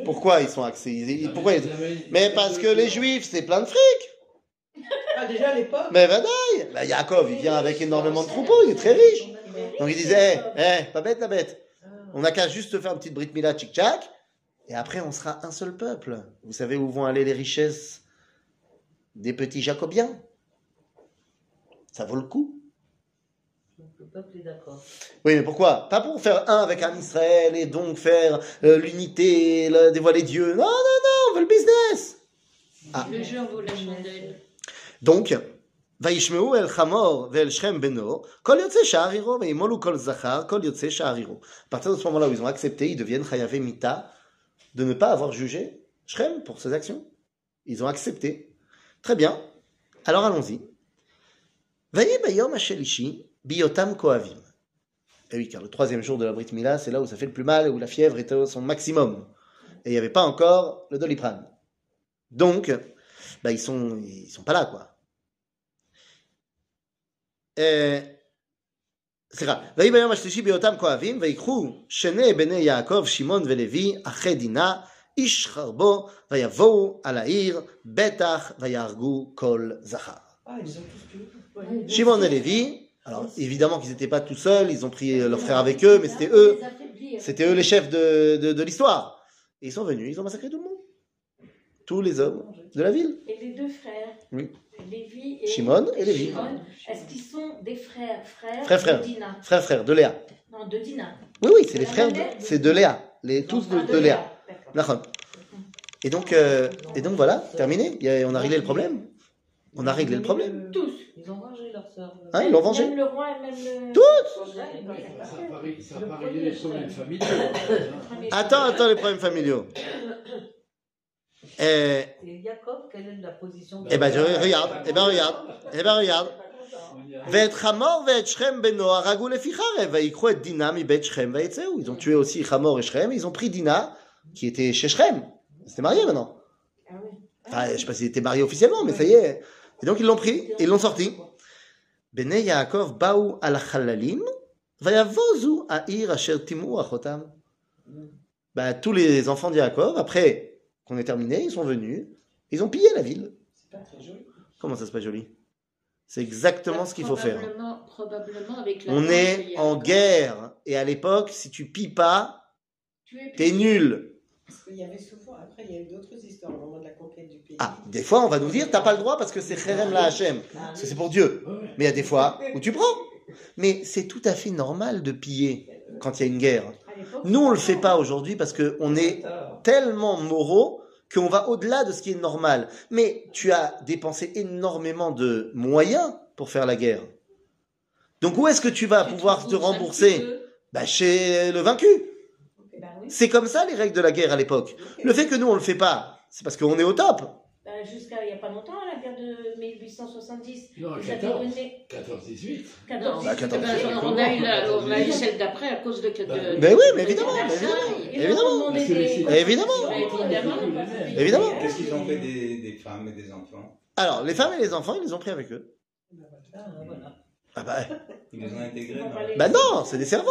Pourquoi ils sont axés? Pourquoi ils... Mais parce que les juifs, c'est plein de fric. Ah, déjà à l'époque? Mais Vadaï bah, Yaakov, il vient avec énormément de troupeaux, il est très riche. Donc il disait, hé, pas bête la bête. On n'a qu'à juste faire une petite brite mila tchic-tchac, et après on sera un seul peuple. Vous savez où vont aller les richesses des petits jacobiens? Ça vaut le coup. Le peuple est d'accord. Oui, mais pourquoi Pas pour faire un avec un Israël et donc faire euh, l'unité, le- dévoiler Dieu. Non, non, non, on veut le business. Ah. Le jeu en vaut la chandelle. Donc, וישמעו אל חמור ואל שכם בנו, כל יוצא שער עירו, וימולו כל זכר, כל יוצא שער עירו. À partir de ce moment-là où ils ont accepté, ils deviennent chayavé mita, de ne pas avoir jugé Shrem pour ses actions. Ils ont accepté. Très bien. Alors allons-y. ויהי ביום השלישי, בהיותם כואבים. Et oui, car le troisième jour de la Brit Mila, c'est là où ça fait le plus mal, où la fièvre était à son maximum. Et il n'y avait pas encore le doliprane. Donc, bah, ils sont, ils sont pas là, quoi. אה, סליחה, ויהי ביום השלישי בהיותם כואבים, ויקחו שני בני יעקב, שמעון ולוי, אחי דינה, איש חרבו, ויבואו על העיר, בטח ויהרגו כל זכר. Ah, ils alors évidemment qu'ils n'étaient pas tout seuls, ils ont pris leurs frères avec eux, mais c'était eux, c'était eux les chefs de, de, de l'histoire. Et ils sont venus, ils ont massacré tout le monde. Tous les hommes de la ville. Et les deux frères, Oui. Lévi et Shimon et Lévi. Shimon, est-ce qu'ils sont des frères Frères, Frères, frères. de Dina Frères, frères, de Léa. Non, de Dina. Oui, oui, c'est les frères, de- c'est de Léa, les, tous de, de Léa. Et donc, euh, et donc voilà, terminé. On a réglé le problème. On a réglé le problème. Tous. Ils ont vengé leur sœur. Hein, ils l'ont vengé. Même le roi et même le... Toutes Ça paraît, ça Le paraît premier les problèmes Shrem. familiaux. hein. Attends, attends, les problèmes familiaux. Eh, Et Jacob, quelle est la position de eh ben, je- regarde, eh ben, regarde, eh ben, regarde. On y a- ואת חמור ואת שכם בנו הרגו לפי חרב, ויקחו את דינה מבית שכם ויצאו. Ils ont tué aussi Hamor et Shrem, ils ont pris Dina, qui était chez Shrem. Ils étaient mariés maintenant. Ah oui. Enfin, je sais pas s'ils étaient mariés officiellement, mais ça y est. Et donc ils l'ont pris et ils l'ont sorti. Bene Yaakov baou al chalalim, vayavozu ha'ir asher timu achotam. Bah, tous les enfants de après qu'on ait terminé, ils sont venus, ils ont pillé la ville. Comment ça, c'est pas joli? C'est exactement ce qu'il faut faire. On est en guerre, et à l'époque, si tu pilles pas, t'es nul. Parce qu'il y avait souvent, après, il y a eu d'autres histoires au moment de la conquête du pays. Ah, des fois, on va nous dire, t'as pas le droit parce que c'est Kherem la Hachem. Parce que c'est pour Dieu. Mais il y a des fois où tu prends. Mais c'est tout à fait normal de piller quand il y a une guerre. Nous, on le fait pas aujourd'hui parce qu'on est tellement moraux qu'on va au-delà de ce qui est normal. Mais tu as dépensé énormément de moyens pour faire la guerre. Donc où est-ce que tu vas pouvoir te rembourser? bah, Chez le vaincu. C'est comme ça les règles de la guerre à l'époque. Le fait que nous on le fait pas, c'est parce qu'on est au top. Ben, Jusqu'à il n'y a pas longtemps, la guerre de 1870. Non, Ils avaient 14. donné 14-18. 14 Bah, 14. On a eu la- on a eu celle d'après à cause de. de- Ben Mais oui, mais évidemment, évidemment. Évidemment. Évidemment. Qu'est-ce qu'ils ont fait des, des femmes et des enfants? Alors les femmes et les enfants, ils les ont pris avec eux. Ah, voilà. Ah bah, Ils les ont intégrés bah non, c'est des servantes.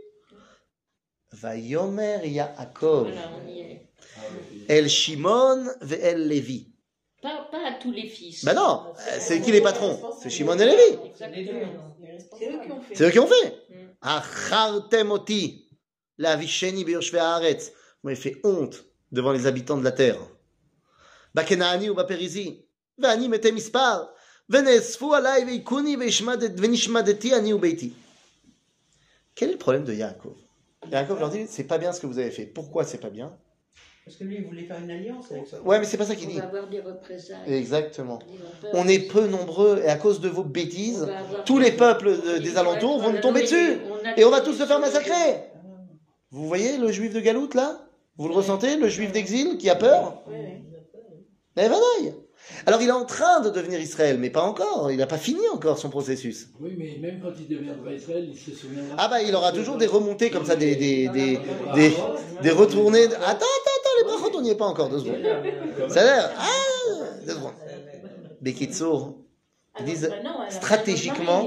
Vayomer Yaakov. Ah. El Shimon ve'el Levi. Pas, pas à tous les fils. Ben non, c'est qui les patrons? C'est Shimon et Levi. Exactement. C'est eux qui ont fait. C'est eux qui ont fait. Mm. Achartem oti, la visheni beyoshve haaretz. Vous m'avez fait honte devant les habitants de la terre. Bakenaani ou Baperizi. Ve'ani metem mispar. Ve'nesfu alai ve'ikuni ve'ishmadet- ve'nishmadeti ani ou beiti. Quel est le problème de Yaakov? Yaakov leur dit, c'est pas bien ce que vous avez fait. Pourquoi c'est pas bien? Parce que lui, il voulait faire une alliance avec ça. Ouais, mais c'est pas ça qu'il On dit. va avoir des représailles. Exactement. On est peu nombreux et à cause de vos bêtises, tous les peuples de- des alentours vont nous tomber dessus. Et on va tous se faire massacrer. Vous voyez le juif de Galoute là? Vous le ressentez Le juif d'exil qui a peur? Eh ben. Alors il est en train de devenir Israël, mais pas encore. Il n'a pas fini encore son processus. Oui, mais même quand il deviendra Israël, il se souviendra. Ah bah il aura toujours des remontées comme ça, des, des, des, des, des retournées. Attends, attends, attends, les brachot, on n'y est pas encore, deux secondes. Ça a l'air. Ah, deux secondes. Bekitsour, Ah Ils disent stratégiquement-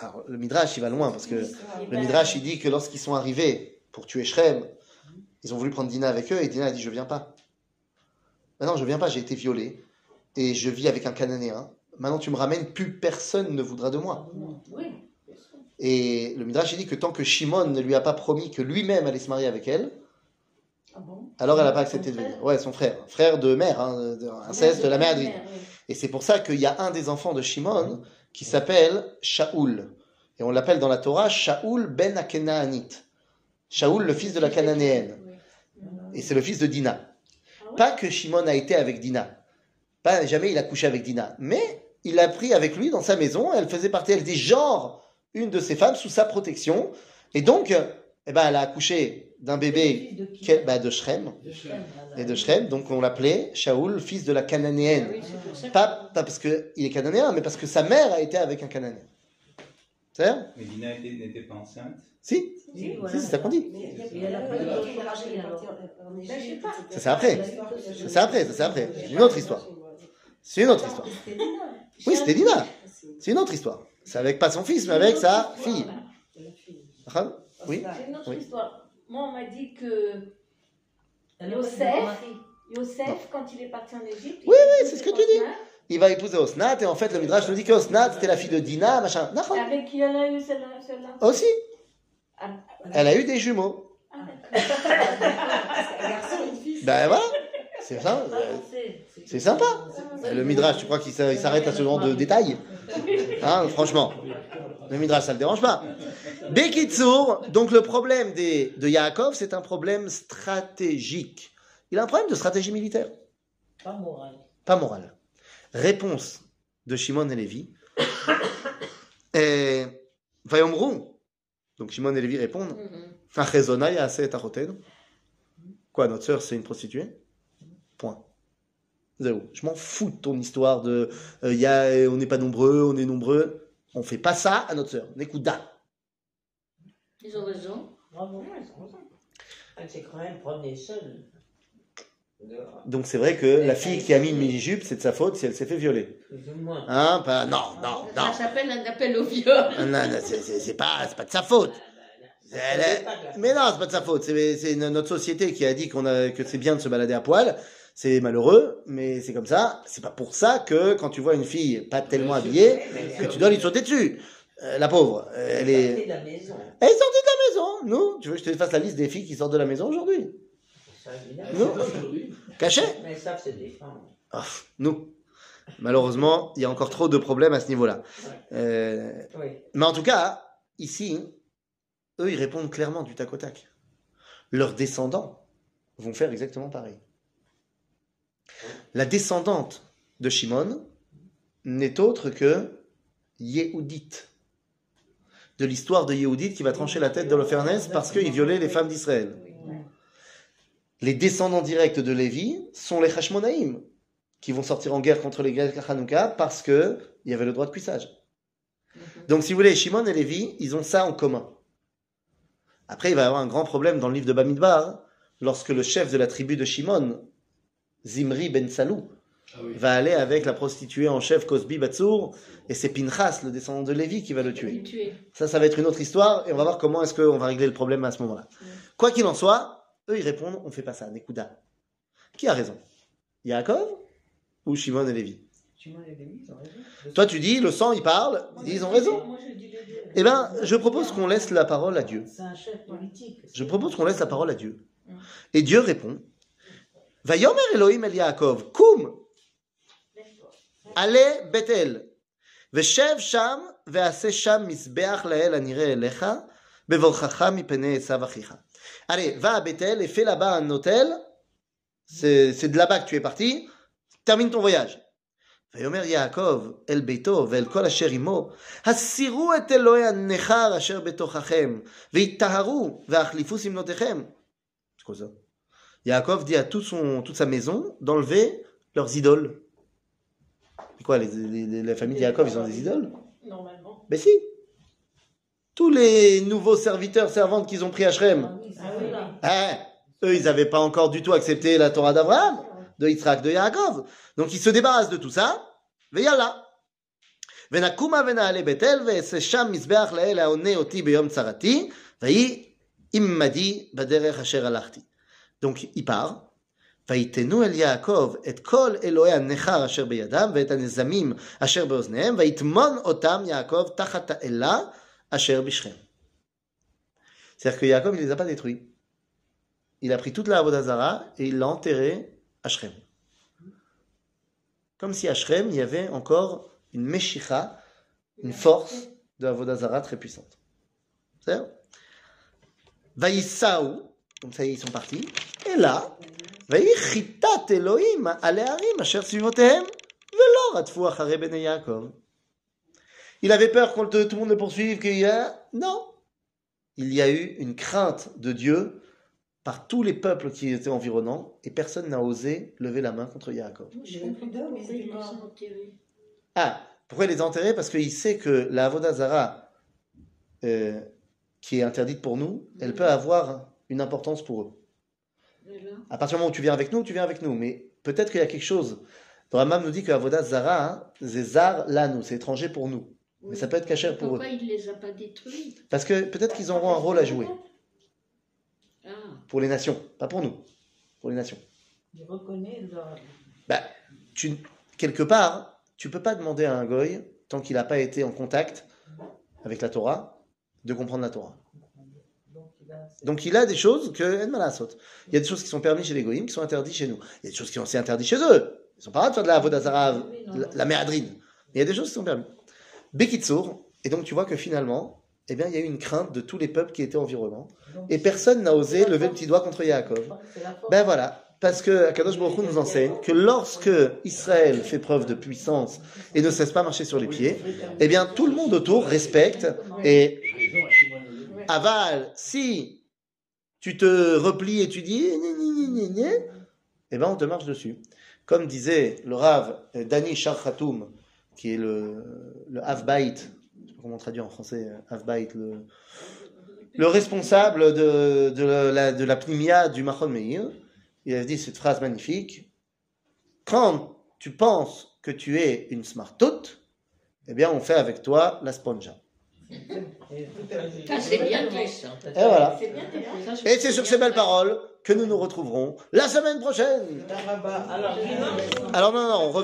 Alors, le Midrash, il va loin parce que le Midrash, il dit que lorsqu'ils sont arrivés pour tuer Shrem, ils ont voulu prendre Dina avec eux et Dina a dit Je viens pas. Maintenant, je viens pas, j'ai été violée et je vis avec un Cananéen. Maintenant, tu me ramènes, plus personne ne voudra de moi. Oui. Et le Midrash, dit que tant que Shimon ne lui a pas promis que lui-même allait se marier avec elle, Ah bon? alors elle n'a pas accepté de venir. Ouais, son frère. Frère de mère, hein, de- inceste, la mère de oui. Et c'est pour ça qu'il y a un des enfants de Shimon qui s'appelle Shaoul. Et on l'appelle dans la Torah Shaoul ben Akenaanit. Shaoul, le fils de la Cananéenne. Et c'est le fils de Dina. Ah Pas que Shimon a été avec Dina. Pas jamais il a couché avec Dina. Mais il l'a pris avec lui dans sa maison. Elle faisait partie, elle était genre une de ses femmes sous sa protection. Et donc, eh ben, elle a accouché d'un bébé de qui bah, de Shrem. Et de Shrem. Donc on l'appelait Shaoul, fils de la Cananéenne. Oui, que- Pas, pas parce qu'il est cananéen, mais parce que sa mère a été avec un cananéen. C'est vrai? Mais Dina était- n'était pas enceinte. Si, Oui, voilà. si, c'est ça qu'on dit. En Ben. Ça, c'est après. Ça, c'est après, ça, c'est après. C'est une autre histoire. C'est une autre histoire. C'était Dina. Oui, c'était Dina. C'est une autre histoire. C'est avec pas son fils, mais avec sa fille. Oui. C'est une autre histoire. Moi, on m'a dit que Yosef. Yosef, quand il est parti en Égypte, Oui, oui, c'est ce que tu dis. Il va épouser Osnat, et en fait, le Midrash nous dit que Osnat, c'était la fille de Dina, machin. Avec qui elle a eu celle-là Aussi. Ah, Elle a eu des jumeaux. ah. Un garçon, une fille. Ben voilà. C'est ça. Ah, c'est- sympa. Le Midrash, tu crois qu'il s'a- il s'arrête à ce genre de détails Hein, franchement. Le Midrash, ça le dérange pas. Bekitsour, donc le problème des, de Yaakov, c'est un problème stratégique. Il a un problème de stratégie militaire, Pas moral. pas moral. Réponse de Shimon et Lévi. Et Vayomru. Donc Shimon et Lévi répondent. Mhm. Quoi, notre sœur, c'est une prostituée? Point. Zéro. Je m'en fous de ton histoire de euh, y a, on n'est pas nombreux, on est nombreux. On fait pas ça à notre sœur. Nekuda. Ils ont raison. Bravo. Elle s'est quand même promenée seule. Donc c'est vrai que la fille qui a mis une mini-jupe, c'est de sa faute si elle s'est fait violer. Hein Non, non, non. Ça s'appelle un appel au viol. Non, non, c'est- pas, c'est pas de sa faute. Elle est- Mais non, c'est pas de sa faute. C'est notre société qui a dit qu'on a, que c'est bien de se balader à poil. C'est malheureux, mais c'est comme ça. C'est pas pour ça que quand tu vois une fille pas tellement habillée, que tu dois lui sauter dessus. Euh, la pauvre, euh, elle est. de la maison. Elle est sortie de la maison. Nous, tu veux que je te fasse la liste des filles qui sortent de la maison aujourd'hui? Non. Aujourd'hui, Cachées Mais ils savent se défendre. Ah, Nous. Malheureusement, il y a encore trop de problèmes à ce niveau-là. Euh, Oui. Mais en tout cas, ici, eux, ils répondent clairement du tac au tac. Leurs descendants vont faire exactement pareil. La descendante de Shimon n'est autre que Yehudit. De l'histoire de Yehudit qui va trancher la tête d'Holofernès parce qu'il violait les femmes d'Israël. Les descendants directs de Lévi sont les Hashmonaïm, qui vont sortir en guerre contre les Grecs à Hanouka parce qu'il y avait le droit de cuissage. Donc, si vous voulez, Shimon et Lévi, ils ont ça en commun. Après, il va y avoir un grand problème dans le livre de Bamidbar, lorsque le chef de la tribu de Shimon, Zimri ben Salou, Ah oui. va aller avec la prostituée en chef Cosby Batsour, et c'est Pinchas, le descendant de Lévi, qui va le tuer. Ça, ça va être une autre histoire, et on va voir comment est-ce qu'on va régler le problème à ce moment-là. Quoi qu'il en soit, eux, ils répondent, on fait pas ça, Nekuda. Qui a raison? Yaakov ou Shimon et Lévi? Shimon et Lévi, ils ont raison. Toi, tu dis, le sang, il parle, ils disent, ils ont raison. Moi, je dis les deux. Eh ben, je propose qu'on laisse la parole à Dieu. C'est un chef politique. Je propose qu'on laisse la parole à Dieu. Et Dieu répond Vayomer Elohim el Yaakov, Kum, Ale Betel, Veshev Sham, Vease Sham Misbeach Lael Anire Elecha, Bevorchacha Mipene Esav Achicha. Allez, va à Bethel et fais là-bas un hôtel. C'est c'est de là-bas que tu es parti. Termine ton voyage. ויאמר יעקב אל ביתו ואל כל אשר עמו, הסירו את אלוהי הנכר אשר בתוככם, ויטהרו והחליפו שמלותיכם. C'est quoi ça Yaakov dit à tout son, toute sa maison d'enlever leurs idoles. C'est quoi, les, les- les- la famille de Yaakov, ils ont des idoles Normalement. Ben si Tous les nouveaux serviteurs, servantes qu'ils ont pris à Shrem, Ah oui, Ah c'est oui, là. Hein Eux, ils n'avaient pas encore du tout accepté la Torah d'Abraham, de Yitzhak, de Yaakov. Donc, ils se débarrassent de tout ça. Veyalla. ונקומה ונעלה בית-אל ואעשה שם מזבח לאל העונה אותי ביום צרתי, ויהי עמדי בדרך אשר הלכתי. Donc, il part. ויתנו אל יעקב את כל אלוהי הנכר אשר בידם ואת הנזמים אשר באוזניהם, ויטמון אותם יעקב תחת האלה Asher Bichrem. C'est-à-dire que Jacob, il ne les a pas détruits. Il a pris toute la Avodazara et il l'a enterré à Shrem. Comme si à Shrem, il y avait encore une Meshicha, une force de Avodazara très puissante. C'est-à-dire Vaïsaou, comme ça ils sont partis, et là, Vaïchitat Elohim, Aleharim, Asher Sivotehem, Velor Atfou Achare Ben Yaakov. Il avait peur que tout le monde le poursuive, qu'il y a... Non, il y a eu une crainte de Dieu par tous les peuples qui étaient environnants et personne n'a osé lever la main contre Yaakov. Je plus ils. Ah, pourquoi il les a enterrés Parce qu'il sait que la Avodazara, euh, qui est interdite pour nous, elle peut avoir une importance pour eux. À partir du moment où tu viens avec nous, tu viens avec nous. Mais peut-être qu'il y a quelque chose. Le Ramam nous dit que Avodazara, hein, c'est zar là, nous, c'est étranger pour nous. Mais ça peut être caché pour eux. Pourquoi il les a pas détruits Parce que peut-être qu'ils auront un rôle à jouer Ah, pour les nations, pas pour nous, pour les nations. Il reconnaît leur... Bah, tu, quelque part, tu peux pas demander à un goy, tant qu'il n'a pas été en contact avec la Torah, de comprendre la Torah. Donc, il a... Des choses que. Il y a des choses qui sont permises chez les goyim, qui sont interdites chez nous. Il y a des choses qui sont aussi interdites chez eux. Ils sont pas droit de faire de la Avodazara, la, la méadrine. Mais il y a des choses qui sont permises. Bekitsour, et donc tu vois que finalement, eh bien, il y a eu une crainte de tous les peuples qui étaient environnants, Donc, et personne n'a osé lever le petit doigt contre Yaakov. Ben voilà, parce que Akadosh Baruch Hu nous enseigne que lorsque Israël fait preuve de puissance et ne cesse pas marcher sur les pieds, eh bien tout le monde autour respecte et aval. Si tu te replies et tu dis eh ben on te marche dessus. Comme disait le Rav euh, Dani Shar-Khatoum, qui est le, le Havbait, je sais pas comment on traduit en français, euh, Havbait, le, le responsable de, de la, de la pnimia du Machon Meir, il a dit cette phrase magnifique Quand tu penses que tu es une smartoute, eh bien on fait avec toi la sponja. c'est bien ça. Et voilà. Je Et c'est sur ces belles paroles que nous nous retrouverons la semaine prochaine. Alors, non, non, on revient.